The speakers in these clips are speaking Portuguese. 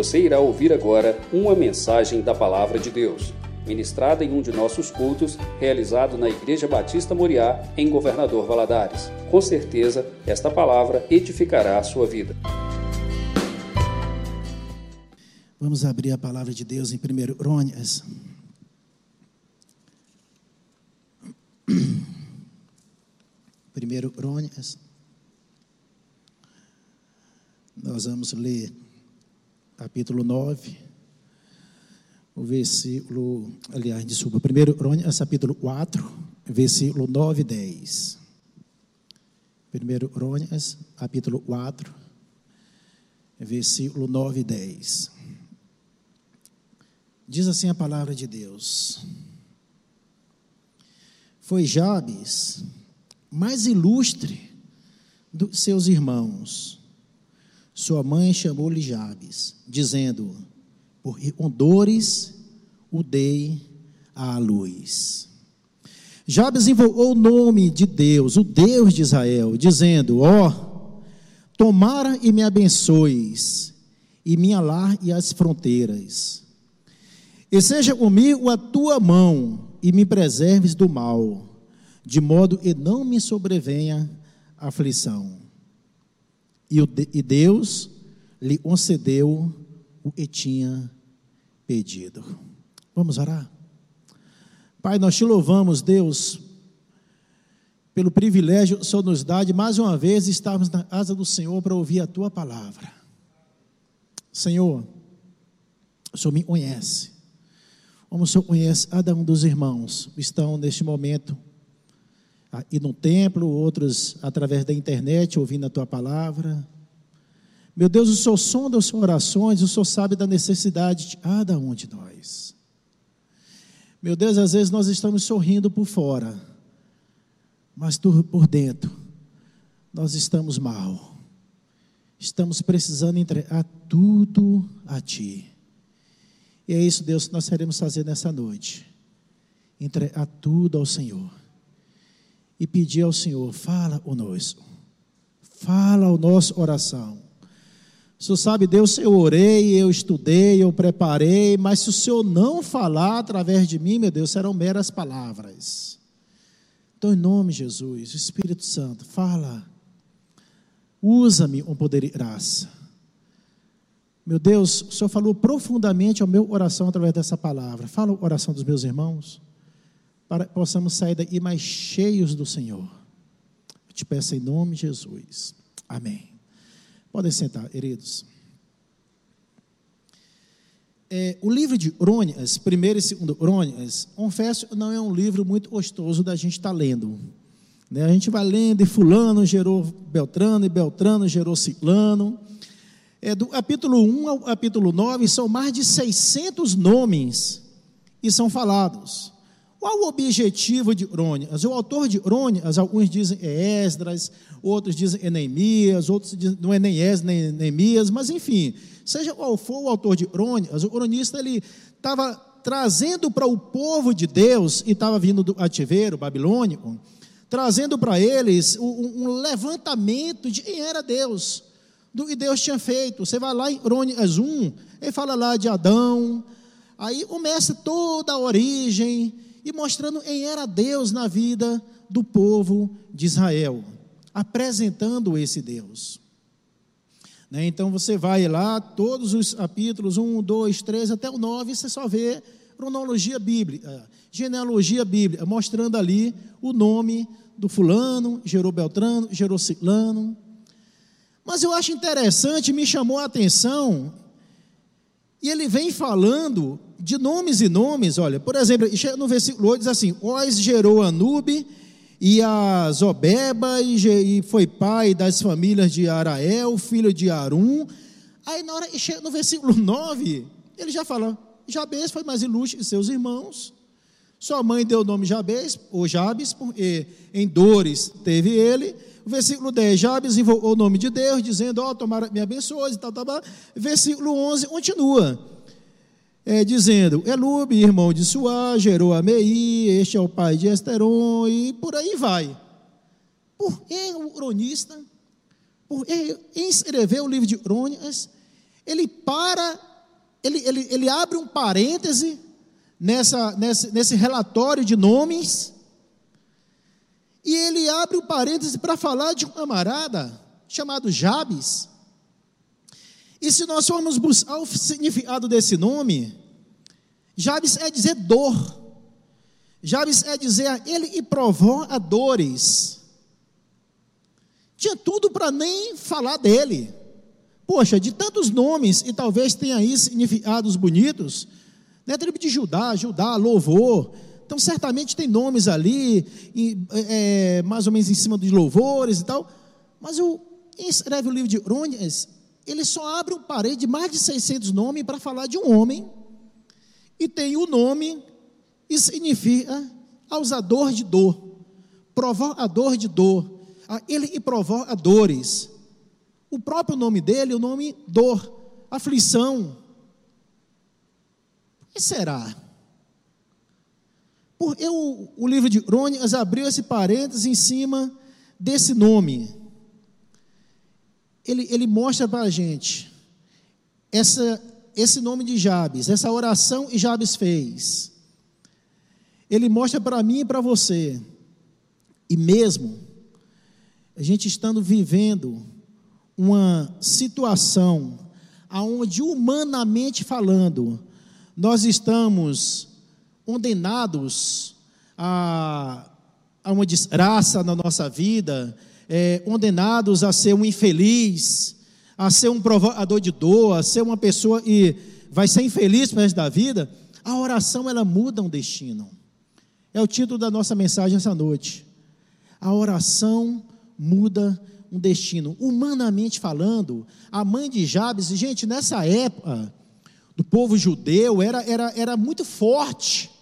Você irá ouvir agora uma mensagem da Palavra de Deus, ministrada em um de nossos cultos, realizado na Igreja Batista Moriá, em Governador Valadares. Com certeza, esta palavra edificará a sua vida. Vamos abrir a palavra de Deus em 1 Crônicas. Primeiro Crônicas. Nós vamos ler capítulo 9, o versículo, aliás, desculpa, primeiro Crônicas, capítulo 4, versículo 9 e 10. Primeiro Crônicas, capítulo 4, versículo 9 e 10. Diz assim a palavra de Deus. Foi Jabes mais ilustre dos seus irmãos sua mãe chamou-lhe Jabes, dizendo: Por dores o dei à luz. Jabes invocou o nome de Deus, o Deus de Israel, dizendo: Ó, oh, tomara e me abençoes, e me e as fronteiras. E seja comigo a tua mão, e me preserves do mal, de modo que não me sobrevenha aflição. E Deus lhe concedeu o que tinha pedido. Vamos orar? Pai, nós te louvamos, Deus, pelo privilégio que o Senhor nos dá de mais uma vez estarmos na casa do Senhor para ouvir a tua palavra. Senhor, o Senhor me conhece, como o Senhor conhece cada um dos irmãos que estão neste momento e no templo, outros através da internet, ouvindo a tua palavra. Meu Deus, o Senhor sonda as orações, o Senhor sabe da necessidade de cada um de nós. Meu Deus, às vezes nós estamos sorrindo por fora, mas por dentro nós estamos mal. Estamos precisando entregar tudo a Ti. E é isso, Deus, que nós queremos fazer nessa noite. Entregar tudo ao Senhor e pedir ao Senhor: fala conosco, fala o nosso oração. O Senhor sabe, Deus, eu orei, eu estudei, eu preparei, mas se o Senhor não falar através de mim, meu Deus, serão meras palavras. Então, em nome de Jesus, Espírito Santo, fala, usa-me com poder e graça. Meu Deus, o Senhor falou profundamente ao meu oração através dessa palavra. Fala a oração dos meus irmãos para que possamos sair daqui mais cheios do Senhor. Eu te peço em nome de Jesus. Amém. Podem sentar, queridos. É, o livro de Crônicas, primeiro e segundo Crônicas, confesso, não é um livro muito gostoso da gente estar tá lendo. Né? A gente vai lendo e fulano gerou Beltrano, e Beltrano gerou Ciclano. É, do capítulo 1 ao capítulo 9, são mais de 600 nomes que são falados. Qual o objetivo de Crônicas? O autor de Crônicas, alguns dizem é Esdras, outros dizem é Neemias, outros dizem não é nem Esdras nem Neemias, mas enfim, seja qual for o autor de Crônicas, o cronista ele estava trazendo para o povo de Deus, e estava vindo do ativeiro babilônico, trazendo para eles um, um levantamento de quem era Deus, do que Deus tinha feito. Você vai lá em Crônicas 1, ele fala lá de Adão, aí começa toda a origem, e mostrando quem era Deus na vida do povo de Israel, apresentando esse Deus. Né? Então você vai lá, todos os capítulos, 1, 2, 3 até o 9, você só vê cronologia bíblica, genealogia bíblica, mostrando ali o nome do fulano, gerou Beltrano, gerou Ciclano. Mas eu acho interessante, me chamou a atenção, e ele vem falando de nomes e nomes, olha, por exemplo, no versículo 8 diz assim: Oz gerou Anube e a Zobeba, e foi pai das famílias de Arael, filho de Arum. Aí na hora, no versículo 9, ele já fala: Jabes foi mais ilustre que seus irmãos. Sua mãe deu o nome Jabes, ou Jabes, em dores teve ele. O versículo 10, Jabes invocou o nome de Deus, dizendo: Ó, oh, tomara me abençoe, e tal, tal, tal. Versículo 11 continua é, dizendo: Elube, irmão de Suá, gerou Amei, este é o pai de Esteron, e por aí vai. Por que o cronista, por escrever o livro de Crônicas, ele para ele, ele, ele abre um parêntese nessa, nesse, nesse relatório de nomes, e ele abre um parêntese para falar de um camarada chamado Jabes. E se nós formos buscar o significado desse nome, Jabes é dizer dor. Jabes é dizer ele provou a dores. Tinha tudo para nem falar dele. Poxa, de tantos nomes, e talvez tenha aí significados bonitos, né? Tribo de Judá, Judá, louvor. Então, certamente tem nomes ali, e, é, mais ou menos em cima dos louvores e tal. Mas o, quem escreve o livro de Crônicas, ele só abre um parede de mais de 600 nomes para falar de um homem, e tem o nome, e significa causador de dor, provocador de dor, ele e provoca dores. O próprio nome dele, o nome dor, aflição. O que será? Porque o, o livro de Crônicas abriu esse parênteses em cima desse nome. Ele, ele mostra para a gente essa, esse nome de Jabes, essa oração que Jabes fez. Ele mostra para mim e para você. E mesmo a gente estando vivendo uma situação aonde humanamente falando nós estamos condenados a, a uma desgraça na nossa vida, é, condenados a ser um infeliz, a ser um provocador de dor, a ser uma pessoa que vai ser infeliz para resto da vida, a oração ela muda um destino. É o título da nossa mensagem essa noite. A oração muda um destino. Humanamente falando, a mãe de Jabes, gente, nessa época do povo judeu era, era, era muito forte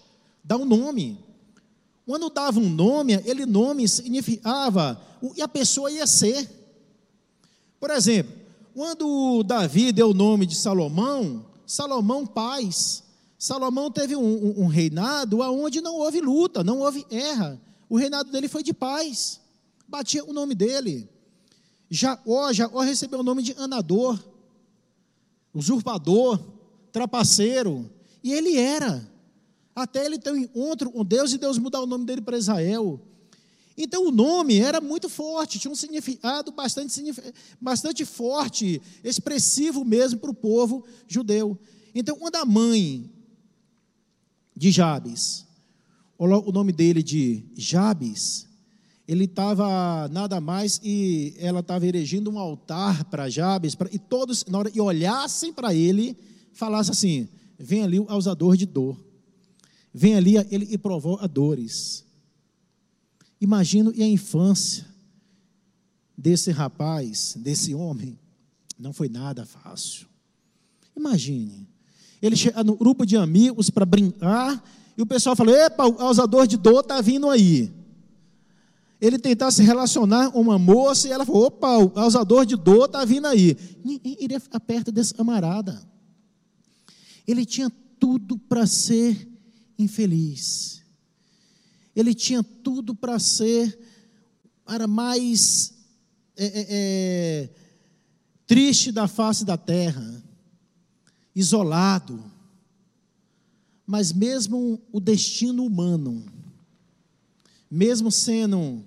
dar um nome. Quando dava um nome, ele nome significava o que a pessoa ia ser. Por exemplo, quando Davi deu o nome de Salomão, Salomão paz. Salomão teve um, um, reinado onde não houve luta, não houve erra. O reinado dele foi de paz. Batia o nome dele. Jacó, Jacó recebeu o nome de Anador, usurpador, trapaceiro. E ele era. Até ele ter um encontro com Deus e Deus mudar o nome dele para Israel. Então o nome era muito forte, tinha um significado bastante, bastante forte, expressivo mesmo para o povo judeu. Então, quando a mãe de Jabes, o nome dele de Jabes, ele estava nada mais e ela estava erigindo um altar para Jabes, pra, e todos, na hora que olhassem para ele, falassem assim: vem ali o causador de dor, vem ali ele e provoca dores. Imagino e a infância desse rapaz, desse homem, não foi nada fácil. Imagine, ele chega no grupo de amigos para brincar, e o pessoal fala: epa, o causador de dor está vindo aí ele tentar se relacionar com uma moça e ela falou: opa, o causador de dor está vindo aí. Ninguém iria ficar perto desse camarada. Ele tinha tudo para ser infeliz. Ele tinha tudo para ser para mais é, é, é, triste da face da terra, isolado. Mas mesmo o destino humano, mesmo sendo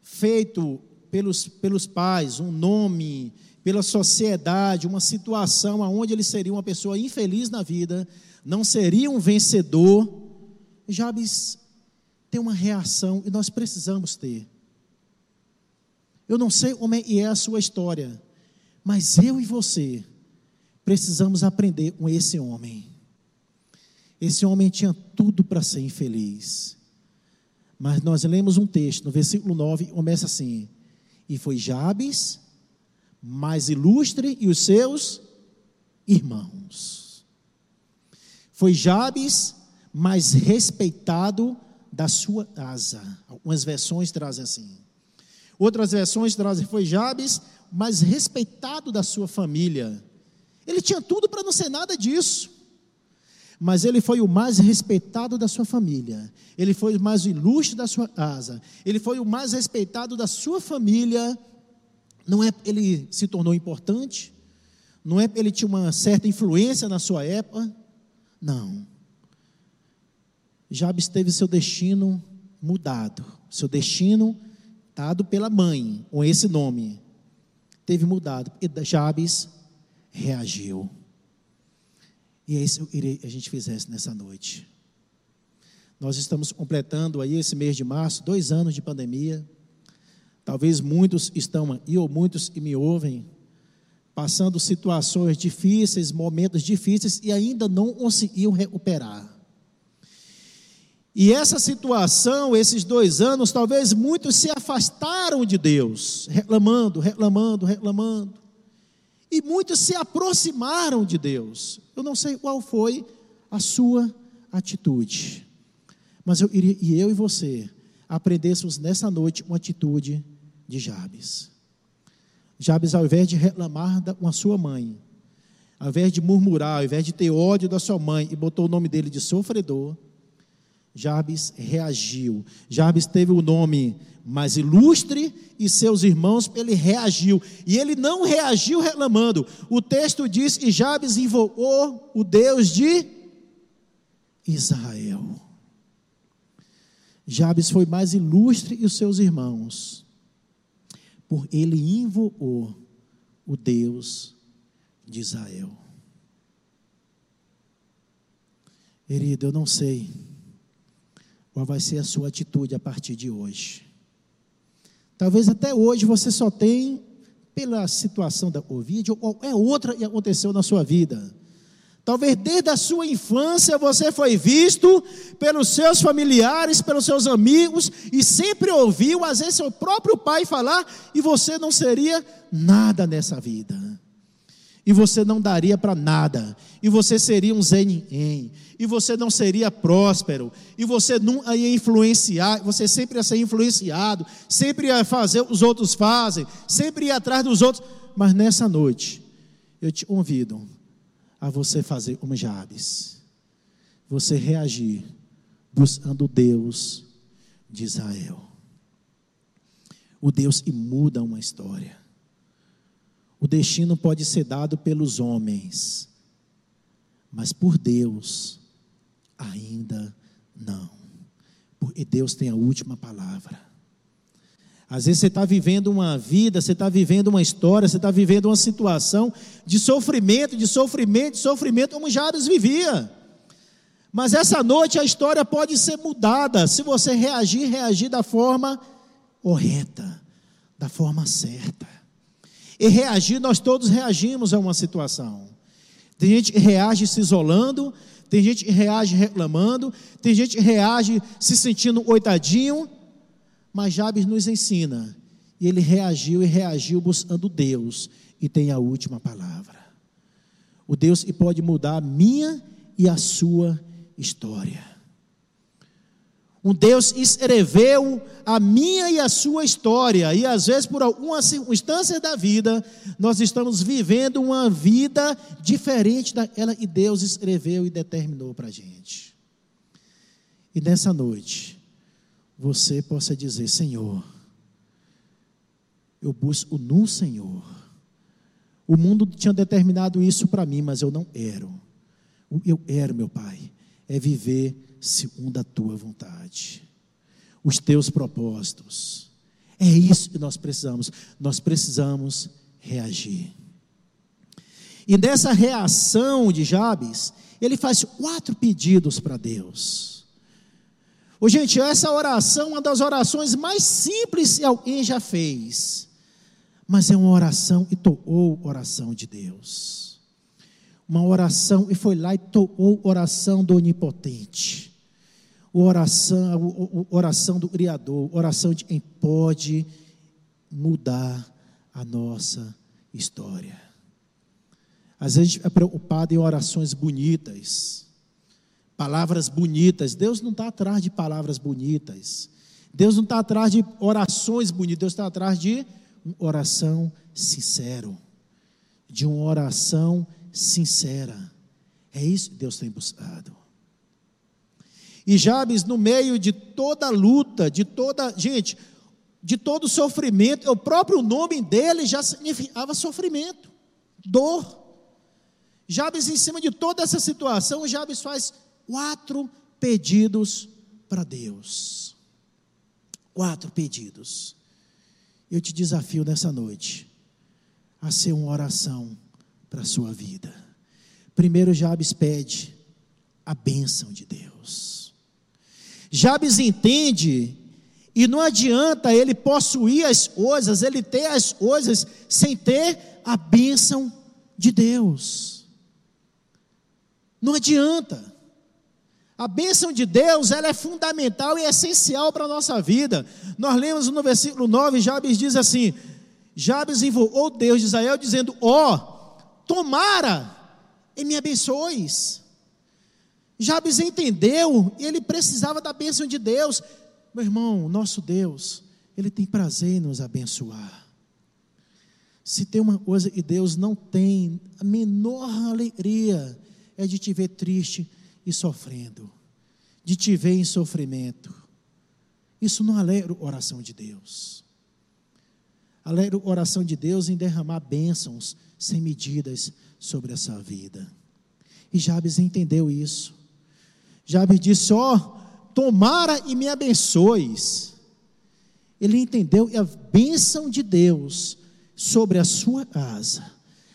feito pelos, pelos pais, um nome, pela sociedade, uma situação onde ele seria uma pessoa infeliz na vida, não seria um vencedor, Jabes tem uma reação e nós precisamos ter. Eu não sei como é, é a sua história, mas eu e você precisamos aprender com esse homem. Esse homem tinha tudo para ser infeliz. Mas nós lemos um texto, no versículo 9, começa assim: E foi Jabes, mais ilustre, e os seus irmãos. Foi Jabes, mais respeitado da sua casa. Algumas versões trazem assim. Outras versões trazem: Foi Jabes, mais respeitado da sua família. Ele tinha tudo para não ser nada disso mas ele foi o mais respeitado da sua família, ele foi o mais ilustre da sua casa, ele foi o mais respeitado da sua família. Não é ele se tornou importante, Não é ele tinha uma certa influência na sua época. Não. Jabes teve seu destino mudado. Seu destino dado pela mãe, com esse nome, teve mudado. E Jabes reagiu. E é isso que a gente fizesse nessa noite. Nós estamos completando aí esse mês de março, dois anos de pandemia. Talvez muitos estão aí, ou muitos que me ouvem, passando situações difíceis, momentos difíceis e ainda não conseguiam recuperar. E essa situação, esses dois anos, talvez muitos se afastaram de Deus, reclamando, reclamando, reclamando. E muitos se aproximaram de Deus. Eu não sei qual foi a sua atitude. Mas eu e eu e você aprendêssemos nessa noite uma atitude de Jabes. Jabes, ao invés de reclamar com a sua mãe, ao invés de murmurar, ao invés de ter ódio da sua mãe e botou o nome dele de sofredor, Jabes reagiu. Jabes teve o nome mais ilustre e seus irmãos, ele reagiu. E ele não reagiu reclamando. O texto diz que Jabes invocou o Deus de Israel. Jabes foi mais ilustre e os seus irmãos, por ele invocou o Deus de Israel. Querido, eu não sei qual vai ser a sua atitude a partir de hoje. Talvez até hoje você só tem, pela situação da Covid, ou qualquer outra que aconteceu na sua vida. Talvez desde a sua infância você foi visto pelos seus familiares, pelos seus amigos, e sempre ouviu, às vezes, seu próprio pai falar, e você não seria nada nessa vida. E você não daria para nada, e você seria um Zé e você não seria próspero, e você não ia influenciar, você sempre ia ser influenciado, sempre ia fazer o que os outros fazem, sempre ia atrás dos outros, mas nessa noite, eu te convido a você fazer como Jabes, você reagir buscando Deus de Israel, o Deus que muda uma história. O destino pode ser dado pelos homens, mas por Deus ainda não. Porque Deus tem a última palavra. Às vezes você está vivendo uma vida, você está vivendo uma história, você está vivendo uma situação de sofrimento, de sofrimento, de sofrimento, como Jabes vivia. Mas essa noite a história pode ser mudada se você reagir, reagir da forma correta, da forma certa. E reagir, nós todos reagimos a uma situação. Tem gente que reage se isolando, tem gente que reage reclamando, tem gente que reage se sentindo oitadinho, mas Jabes nos ensina. E ele reagiu e reagiu buscando Deus, e tem a última palavra. O Deus que pode mudar a minha e a sua história. Um Deus escreveu a minha e a sua história, e às vezes, por alguma circunstância da vida, nós estamos vivendo uma vida diferente daquela que Deus escreveu e determinou para a gente. E nessa noite, você possa dizer: Senhor, eu busco no Senhor. O mundo tinha determinado isso para mim, mas eu não quero. Eu quero, meu Pai, é viver segundo a tua vontade, os teus propósitos. É isso que nós precisamos. Nós precisamos reagir. E nessa reação de Jabes, ele faz quatro pedidos para Deus. Ô, gente, essa oração é uma das orações mais simples que alguém já fez. Mas é uma oração e tocou o oração de Deus. Uma oração e foi lá e tocou oração do Onipotente oração, oração do Criador, oração de quem pode mudar a nossa história. Às vezes a gente é preocupado em orações bonitas, palavras bonitas. Deus não está atrás de palavras bonitas. Deus não está atrás de orações bonitas. Deus está atrás de oração sincera. De uma oração sincera. É isso que Deus tem buscado. E Jabes, no meio de toda luta, de toda. Gente, de todo sofrimento, o próprio nome dele já significava sofrimento, dor. Jabes, em cima de toda essa situação, Jabes faz quatro pedidos para Deus. Quatro pedidos. Eu te desafio nessa noite a ser uma oração para a sua vida. Primeiro, Jabes pede a bênção de Deus. Jabes entende e não adianta ele possuir as coisas, ele ter as coisas, sem ter a bênção de Deus. Não adianta. A bênção de Deus, ela é fundamental e essencial para a nossa vida. Nós lemos no versículo 9, Jabes diz assim: Jabes invocou Deus de Israel, dizendo: Ó, oh, tomara e me abençoes. Jabes entendeu e ele precisava da bênção de Deus. Meu irmão, nosso Deus, Ele tem prazer em nos abençoar. Se tem uma coisa que Deus não tem, a menor alegria é de te ver triste e sofrendo, de te ver em sofrimento. Isso não alegra a oração de Deus. Alegra a oração de Deus em derramar bênçãos sem medidas sobre essa vida. E Jabes entendeu isso. Jabes disse: Ó, oh, tomara e me abençoes. Ele entendeu a bênção de Deus sobre a sua casa,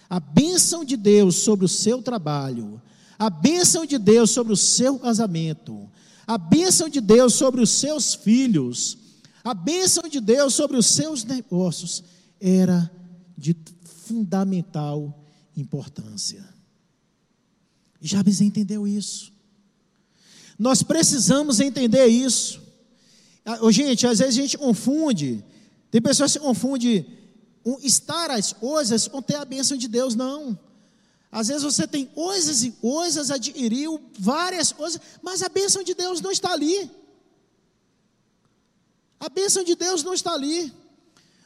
a bênção de Deus sobre o seu trabalho, a bênção de Deus sobre o seu casamento, a bênção de Deus sobre os seus filhos, a bênção de Deus sobre os seus negócios era de fundamental importância. Jabes entendeu isso. Nós precisamos entender isso. Oh, gente, às vezes a gente confunde, tem pessoas que confundem estar às coisas com ter a bênção de Deus, não. Às vezes você tem coisas e coisas, adquiriu várias coisas, mas a bênção de Deus não está ali. A bênção de Deus não está ali.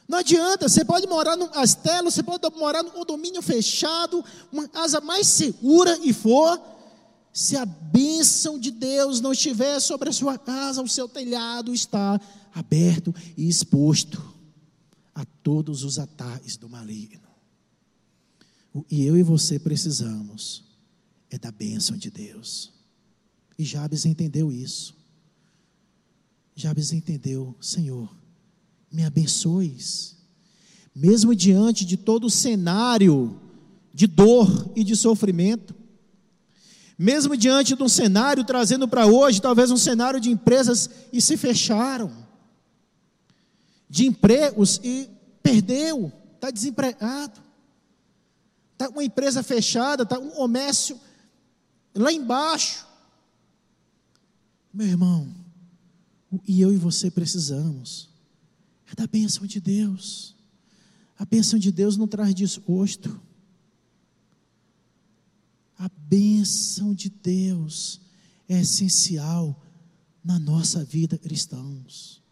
Não adianta, você pode morar num castelo, você pode morar num condomínio fechado, uma casa mais segura e for, se a bênção de Deus não estiver sobre a sua casa, o seu telhado está aberto e exposto a todos os ataques do maligno. E eu e você precisamos é da bênção de Deus. E Jabes entendeu isso. Jabes entendeu, Senhor, me abençoes, mesmo diante de todo o cenário de dor e de sofrimento, mesmo diante de um cenário trazendo para hoje, talvez um cenário de empresas e se fecharam, de empregos e perdeu, está desempregado, está uma empresa fechada, está um comércio lá embaixo. Meu irmão, e eu e você precisamos é da bênção de Deus. A bênção de Deus não traz desgosto. A bênção de Deus é essencial na nossa vida cristãos.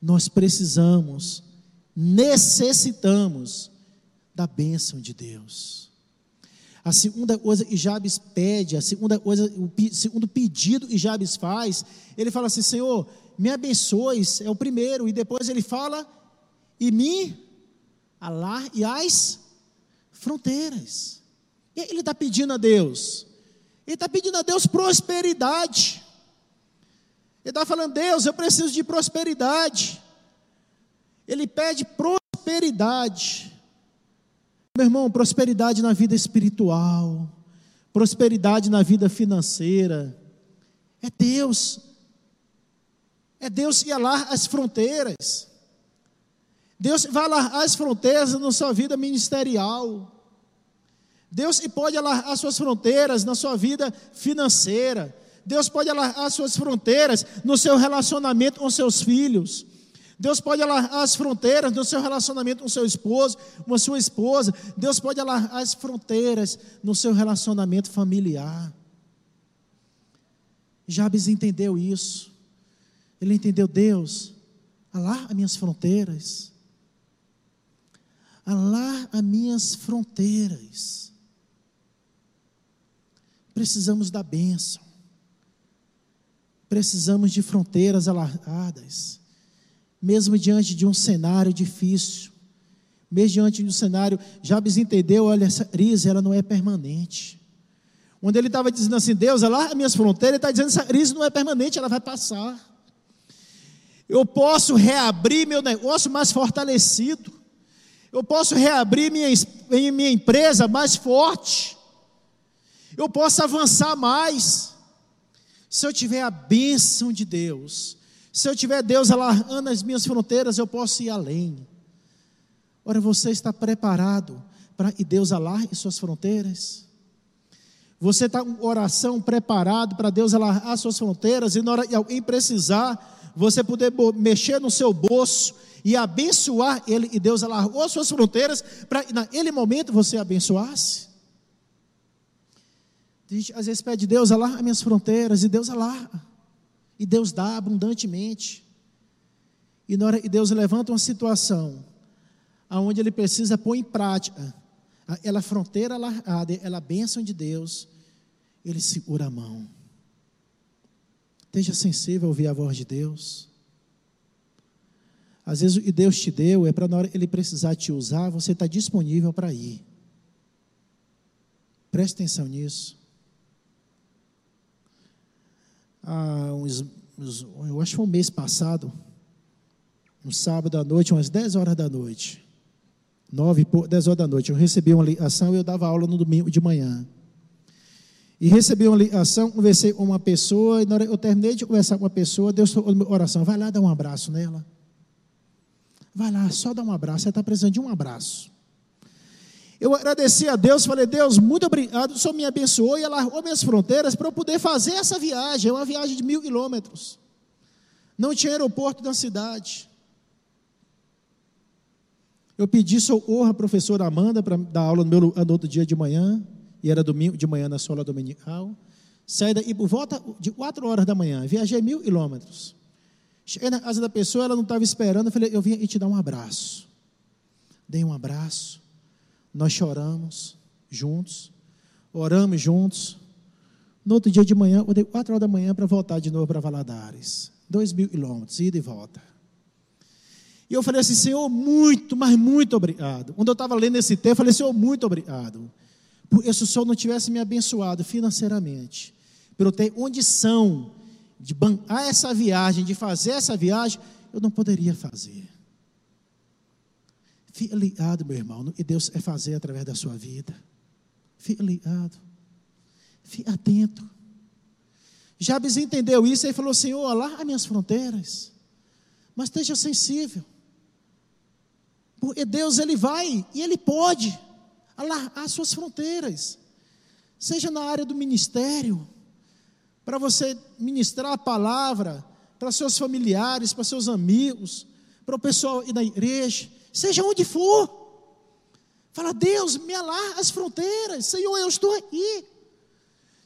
Nós precisamos, necessitamos da bênção de Deus. A segunda coisa que Jabes pede, a segunda coisa, o segundo pedido que Jabes faz, ele fala assim: Senhor, me abençoes, é o primeiro, e depois ele fala, e me alar e as fronteiras que ele está pedindo a Deus? Ele está pedindo a Deus prosperidade. Ele está falando, Deus, eu preciso de prosperidade. Ele pede prosperidade. Meu irmão, prosperidade na vida espiritual, prosperidade na vida financeira. É Deus. É Deus que alarga as fronteiras. Deus vai alargar as fronteiras na sua vida ministerial. Deus pode alargar suas fronteiras na sua vida financeira. Deus pode alargar suas fronteiras no seu relacionamento com seus filhos. Deus pode alargar as fronteiras no seu relacionamento com seu esposo, com a sua esposa. Deus pode alargar as fronteiras no seu relacionamento familiar. Jabes entendeu isso. Ele entendeu, Deus, alarga minhas fronteiras. Alarga minhas fronteiras precisamos da bênção, precisamos de fronteiras alargadas, mesmo diante de um cenário difícil, Mediante do cenário, Jabes entendeu, olha, essa crise, ela não é permanente. Quando ele estava dizendo assim, Deus, alarga minhas fronteiras, ele está dizendo, essa crise não é permanente, ela vai passar. Eu posso reabrir meu negócio mais fortalecido. Eu posso reabrir minha, minha empresa mais forte. Eu posso avançar mais. Se eu tiver a bênção de Deus, se eu tiver Deus alargando as minhas fronteiras, eu posso ir além. Ora, você está preparado para que Deus alargue suas fronteiras? Você está com oração preparado para Deus alargar suas fronteiras e na hora alguém precisar, você poder mexer no seu bolso e abençoar ele, e Deus alargou suas fronteiras para naquele momento você abençoasse. A gente às vezes pede Deus, alarga minhas fronteiras, e Deus alarga, e Deus dá abundantemente. E Deus levanta uma situação aonde ele precisa pôr em prática ela fronteira alargada, ela bênção de Deus, ele segura a mão. Esteja sensível a ouvir a voz de Deus. Às vezes o que Deus te deu é para na hora ele precisar te usar, você está disponível para ir. Preste atenção nisso. Há uns, uns, eu acho que foi um mês passado, um sábado à noite, umas 10 horas da noite. 9, 10 horas da noite. Eu recebi uma ligação e eu dava aula no domingo de manhã. E recebi uma ligação, conversei com uma pessoa, e na hora eu terminei de conversar com uma pessoa, Deus falou oração, vai lá dar um abraço nela. Vai lá, só dá um abraço, você está precisando de um abraço. Eu agradeci a Deus, falei, Deus, muito obrigado, o Senhor me abençoou e alargou minhas fronteiras para eu poder fazer essa viagem, é uma viagem de mil quilômetros. Não tinha aeroporto na cidade. Eu pedi socorro à professora Amanda para dar aula no, meu, no outro dia de manhã e era domingo de manhã na escola dominical. Saí daí por volta de quatro horas da manhã, viajei mil quilômetros. Cheguei na casa da pessoa, ela não estava esperando, eu falei, eu vim te dar um abraço. Dei um abraço, nós choramos juntos, oramos juntos. No outro dia de manhã, eu dei quatro horas da manhã para voltar de novo para Valadares. Dois mil quilômetros, ida e volta. E eu falei assim, Senhor, muito, mas muito obrigado. Quando eu estava lendo esse texto, eu falei, Senhor, muito obrigado. Porque se o Senhor não tivesse me abençoado financeiramente, eu ter condição de bancar essa viagem, de fazer essa viagem, eu não poderia fazer. Fique ligado, meu irmão, e Deus é fazer através da sua vida. Fique ligado. Fique atento. Jabes entendeu isso e falou: Senhor, as minhas fronteiras, mas esteja sensível. Porque Deus, Ele vai e Ele pode alargar suas fronteiras, seja na área do ministério, para você ministrar a palavra para seus familiares, para seus amigos, para o pessoal ir na igreja, seja onde for. Fala, Deus, me alarga as fronteiras, Senhor, eu estou aqui.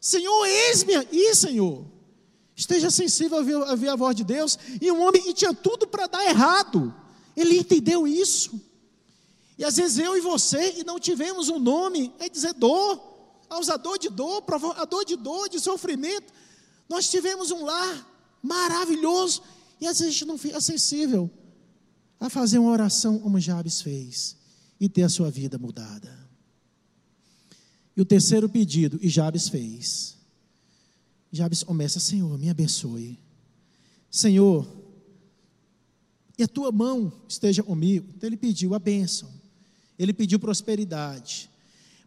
Senhor, eis-me aqui, Senhor. Esteja sensível a ouvir, a ouvir a voz de Deus. E um homem que tinha tudo para dar errado, ele entendeu isso. E às vezes eu e você, e não tivemos um nome, é dizer dor, causador de dor, provocador de dor, de sofrimento. Nós tivemos um lar maravilhoso, e às vezes a gente não fica sensível a fazer uma oração como Jabes fez, e ter a sua vida mudada. E o terceiro pedido, e Jabes fez. Jabes começa, Senhor, me abençoe. Senhor, e a tua mão esteja comigo. Então ele pediu a bênção ele pediu prosperidade.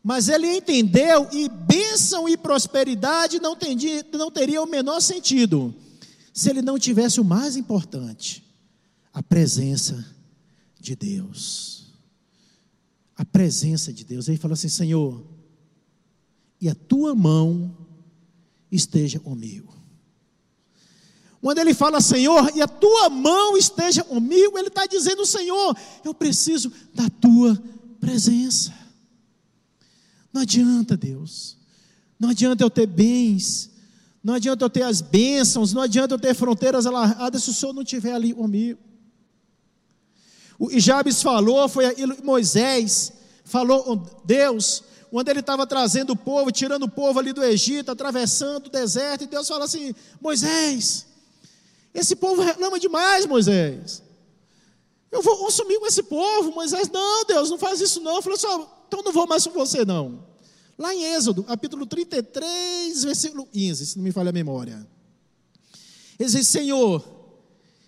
Mas ele entendeu e bênção e prosperidade não, teria, não teria o menor sentido se ele não tivesse o mais importante, a presença de Deus. A presença de Deus. Ele falou assim: Senhor, e a tua mão esteja comigo. Quando ele fala, Senhor, e a tua mão esteja comigo, ele está dizendo, Senhor, eu preciso da tua presença. Não adianta, Deus. Não adianta eu ter bens. Não adianta eu ter as bênçãos. Não adianta eu ter fronteiras alargadas se o Senhor não estiver ali comigo. O Jabes falou, foi Moisés falou Deus, quando ele estava trazendo o povo, tirando o povo ali do Egito, atravessando o deserto, e Deus fala assim: Moisés, esse povo reclama demais, Moisés. Eu vou consumir com esse povo. Moisés, não, Deus, não faz isso não. Eu falei assim, então não vou mais com você não. Lá em Êxodo, capítulo 33, versículo 15, se não me falha a memória. Ele diz, Senhor,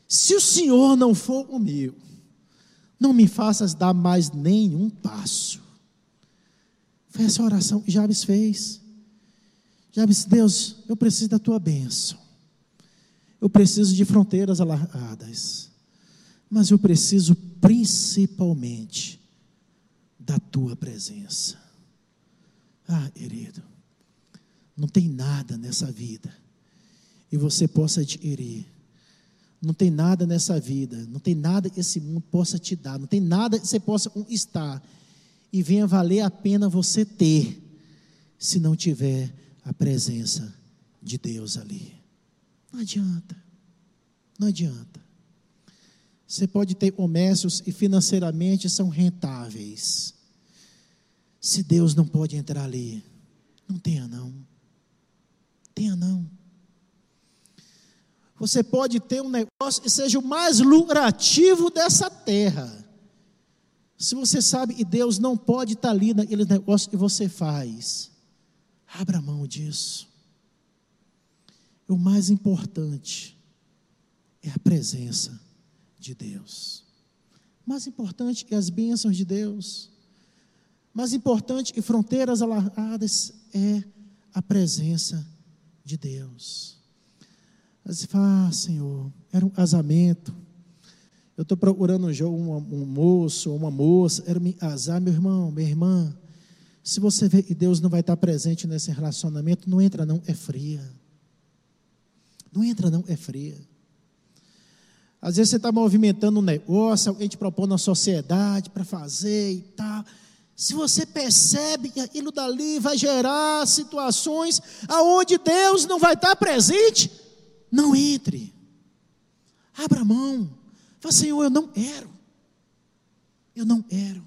se o Senhor não for comigo, não me faças dar mais nenhum passo. Foi essa oração que Jabes fez. Jabes, Deus, eu preciso da tua bênção. Eu preciso de fronteiras alargadas. Mas eu preciso principalmente da tua presença. Ah, querido, não tem nada nessa vida e você possa adquirir. Não tem nada nessa vida, não tem nada que esse mundo possa te dar, não tem nada que você possa estar e venha valer a pena você ter, se não tiver a presença de Deus ali. Não adianta, não adianta. Você pode ter comércios e financeiramente são rentáveis. Se Deus não pode entrar ali, não tenha não. Tenha não. Você pode ter um negócio que seja o mais lucrativo dessa terra. Se você sabe que Deus não pode estar ali naquele negócio que você faz, abra mão disso. O mais importante é a presença de Deus. Mais importante que as bênçãos de Deus. Mais importante que fronteiras alargadas é a presença de Deus. Você fala, ah, Senhor, era um casamento. Eu estou procurando um, um, um moço ou uma moça. Era me casar, meu irmão, minha irmã. Se você vê que Deus não vai estar presente nesse relacionamento, não entra não, é fria. Não entra não, é fria. Às vezes você está movimentando um negócio, alguém te propõe na sociedade para fazer e tal. Se você percebe que aquilo dali vai gerar situações aonde Deus não vai estar presente, não entre. Abra mão. Fala, Senhor, eu não quero. Eu não quero.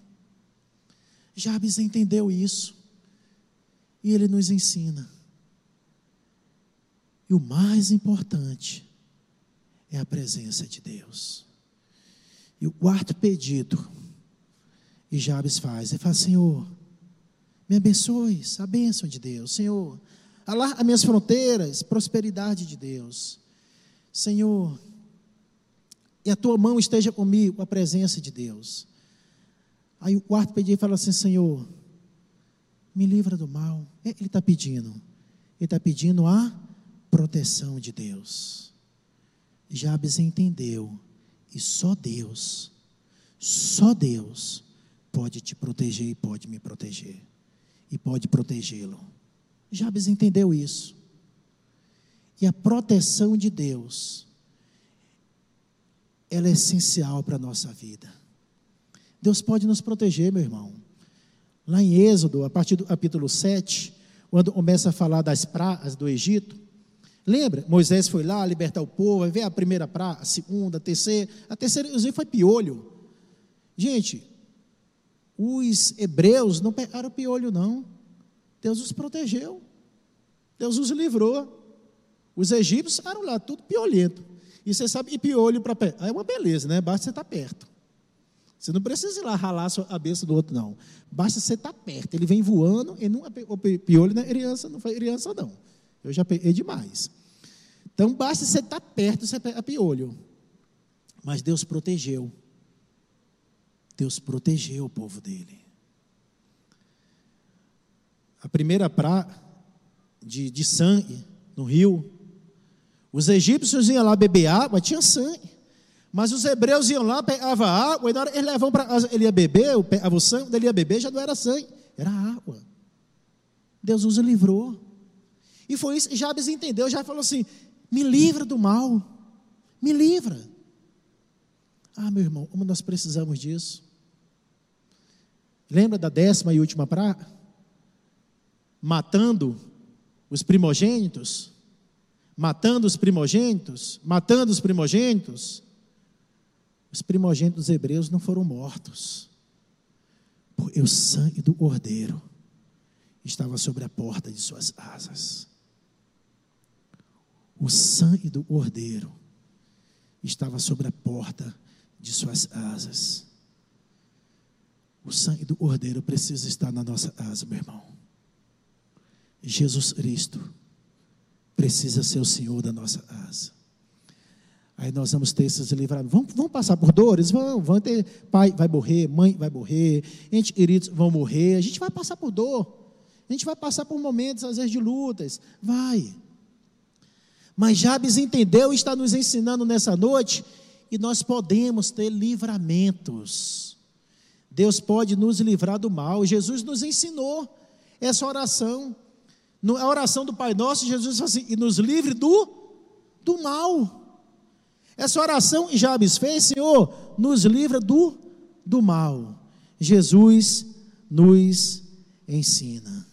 Jabes entendeu isso. E ele nos ensina. E o mais importante é a presença de Deus. E o quarto pedido e Jabes faz. Ele fala: Senhor, me abençoe, a bênção de Deus. Senhor, alarga as minhas fronteiras, prosperidade de Deus. Senhor, e a tua mão esteja comigo, a presença de Deus. Aí o quarto pedido fala assim: Senhor, me livra do mal. É, ele está pedindo, ele está pedindo a proteção de Deus. Jabes entendeu, e só Deus, só Deus pode te proteger e pode me proteger. E pode protegê-lo. Jabes entendeu isso. E a proteção de Deus, ela é essencial para a nossa vida. Deus pode nos proteger, meu irmão. Lá em Êxodo, a partir do capítulo 7, quando começa a falar das pragas do Egito, lembra? Moisés foi lá libertar o povo, aí veio a primeira praga, a segunda, a terceira, a terceira, inclusive, foi piolho. Gente, os hebreus não pegaram piolho, não. Deus os protegeu. Deus os livrou. Os egípcios eram lá, tudo piolhento. E você sabe, e piolho para pé. É uma beleza, né? Basta você estar tá perto. Você não precisa ir lá ralar a cabeça do outro, não. Basta você estar tá perto. Ele vem voando, e não, o piolho não é criança, não foi criança, não. Eu já peguei demais. Então, basta você estar tá perto, você pega piolho. Mas Deus protegeu. Deus protegeu o povo dele. A primeira praia de, de sangue no rio, os egípcios iam lá beber água, tinha sangue. Mas os hebreus iam lá, pegavam água, e na hora eles levavam para casa, ele ia beber, pegava o sangue, ele ia beber, já não era sangue, era água. Deus os livrou. E foi isso, Jabes entendeu, já falou assim: me livra do mal, me livra. Ah, meu irmão, como nós precisamos disso. Lembra da décima e última praga? Matando os primogênitos, matando os primogênitos, matando os primogênitos. Os primogênitos hebreus não foram mortos, porque o sangue do cordeiro estava sobre a porta de suas asas. O sangue do cordeiro estava sobre a porta de suas asas. O sangue do cordeiro precisa estar na nossa asa, meu irmão. Jesus Cristo precisa ser o Senhor da nossa asa. Aí nós vamos ter esses livramentos. Vamos, vamos passar por dores? Vamos, vamos ter. Pai vai morrer, mãe vai morrer, entes queridos vão morrer. A gente vai passar por dor. A gente vai passar por momentos, às vezes, de lutas. Vai. Mas Jabes entendeu e está nos ensinando nessa noite, e nós podemos ter livramentos. Deus pode nos livrar do mal. Jesus nos ensinou essa oração. A oração do Pai Nosso, Jesus falou assim: e nos livre do, do mal. Essa oração Jabes fez, Senhor, nos livra do, do mal. Jesus nos ensina.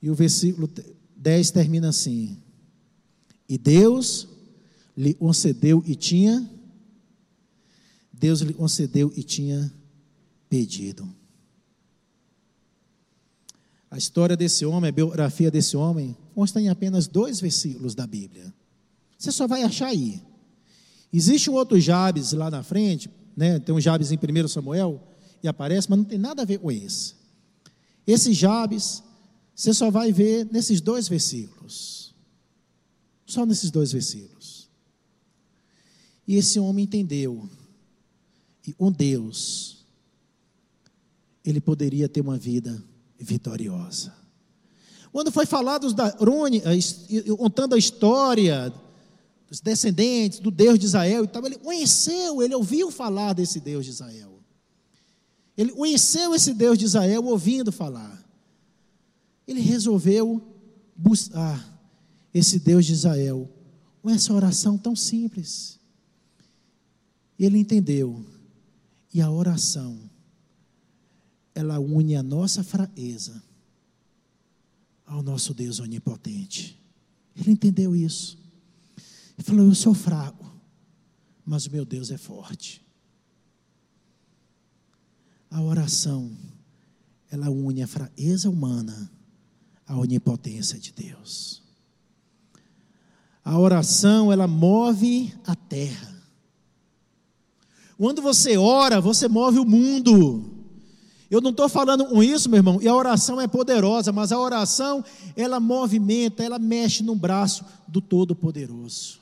E o versículo 10 termina assim: E Deus lhe concedeu e tinha, Deus lhe concedeu e tinha pedido. A história desse homem, a biografia desse homem, consta em apenas dois versículos da Bíblia. Você só vai achar aí. Existe um outro Jabes lá na frente, né? tem um Jabes em 1 Samuel, e aparece, mas não tem nada a ver com esse. Esse Jabes, você só vai ver nesses dois versículos. Só nesses dois versículos. E esse homem entendeu, e um Deus, ele poderia ter uma vida vitoriosa. Quando foi falado da Rune, contando a história dos descendentes do Deus de Israel e tal, ele conheceu, ele ouviu falar desse Deus de Israel. Ele conheceu esse Deus de Israel ouvindo falar. Ele resolveu buscar esse Deus de Israel com essa oração tão simples. Ele entendeu. E a oração, ela une a nossa fraqueza ao nosso Deus onipotente. Ele entendeu isso. Ele falou: Eu sou fraco, mas o meu Deus é forte. A oração, ela une a fraqueza humana à onipotência de Deus. A oração, ela move a terra. Quando você ora, você move o mundo. Eu não estou falando com isso, meu irmão, e a oração é poderosa, mas a oração, ela movimenta, ela mexe no braço do Todo-Poderoso.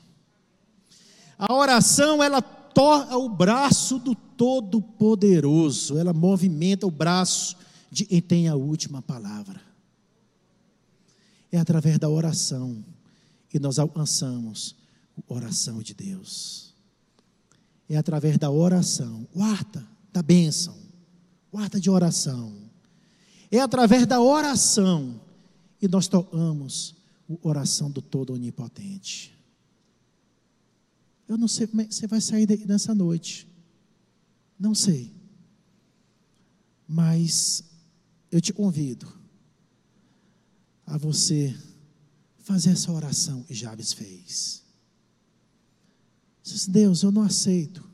A oração, ela torna o braço do Todo-Poderoso, ela movimenta o braço de quem tem a última palavra. É através da oração que nós alcançamos a oração de Deus. É através da oração, quarta, da bênção, quarta de oração. É através da oração que nós tocamos a oração do Todo Onipotente. Eu não sei como é você vai sair daí nessa noite. Não sei. Mas eu te convido a você fazer essa oração que Jabes fez. Deus, eu não aceito.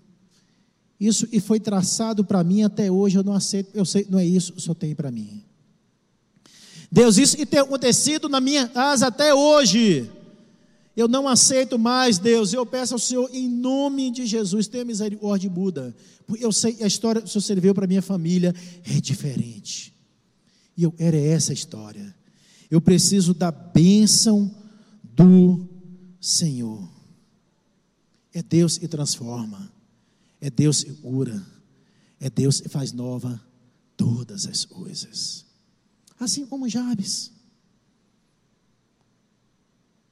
Isso e foi traçado para mim até hoje, eu não aceito. Eu sei, não é isso, só tem para mim. Deus, isso que tem acontecido na minha casa até hoje eu não aceito mais, Deus. Eu peço ao Senhor, em nome de Jesus, tenha misericórdia e muda. Porque eu sei a história que o Senhor serviu para minha família é diferente. E eu quero essa história. Eu preciso da bênção do Senhor. É Deus que transforma. É Deus que cura. É Deus que faz nova todas as coisas. Assim como Jabes.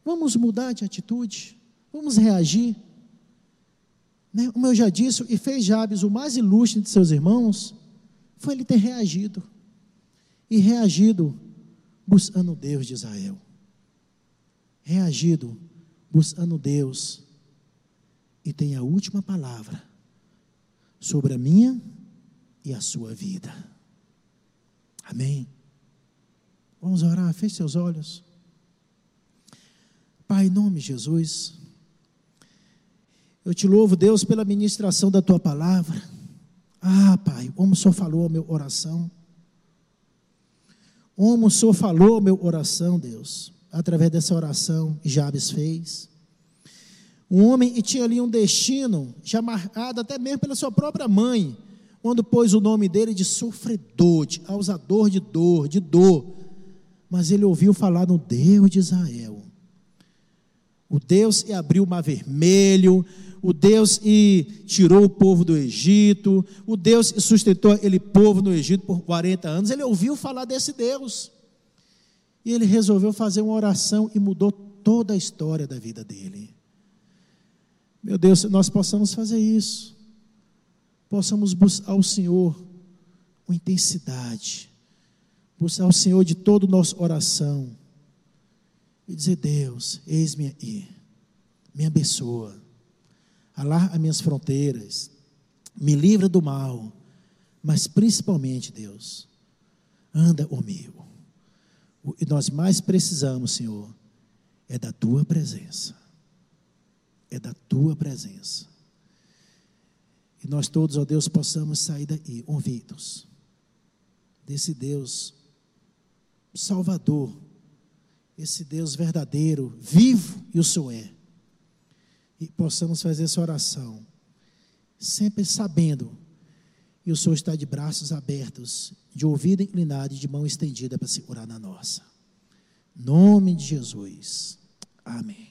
Vamos mudar de atitude, vamos reagir. Né? Como eu já disse, e fez Jabes o mais ilustre de seus irmãos, foi ele ter reagido. E reagido buscando Deus de Israel. Reagido buscando Deus. E tem a última palavra sobre a minha e a sua vida. Amém. Vamos orar, feche seus olhos. Pai, em nome de Jesus, eu te louvo, Deus, pela ministração da tua palavra. Ah, Pai, como o Senhor falou a meu oração. Como o Senhor falou a meu oração, Deus, através dessa oração que Jabes fez. Um homem e tinha ali um destino já marcado até mesmo pela sua própria mãe, quando pôs o nome dele de sofredor, de causador de dor, de dor. Mas ele ouviu falar no Deus de Israel. O Deus que abriu o mar vermelho, o Deus que tirou o povo do Egito, o Deus que sustentou aquele povo no Egito por 40 anos. Ele ouviu falar desse Deus. E ele resolveu fazer uma oração e mudou toda a história da vida dele. Meu Deus, nós possamos fazer isso, possamos buscar o Senhor com intensidade, buscar o Senhor de toda a nossa oração. E dizer: Deus, eis-me aí, me abençoa, alarga minhas fronteiras, me livra do mal, mas principalmente, Deus, anda comigo. O que nós mais precisamos, Senhor, é da tua presença. É da tua presença. E nós todos, ó Deus, possamos sair daí ouvidos desse Deus Salvador, esse Deus verdadeiro, vivo e o Senhor é. E possamos fazer essa oração, sempre sabendo que o Senhor está de braços abertos, de ouvido inclinado e de mão estendida para segurar na nossa. Nome de Jesus. Amém.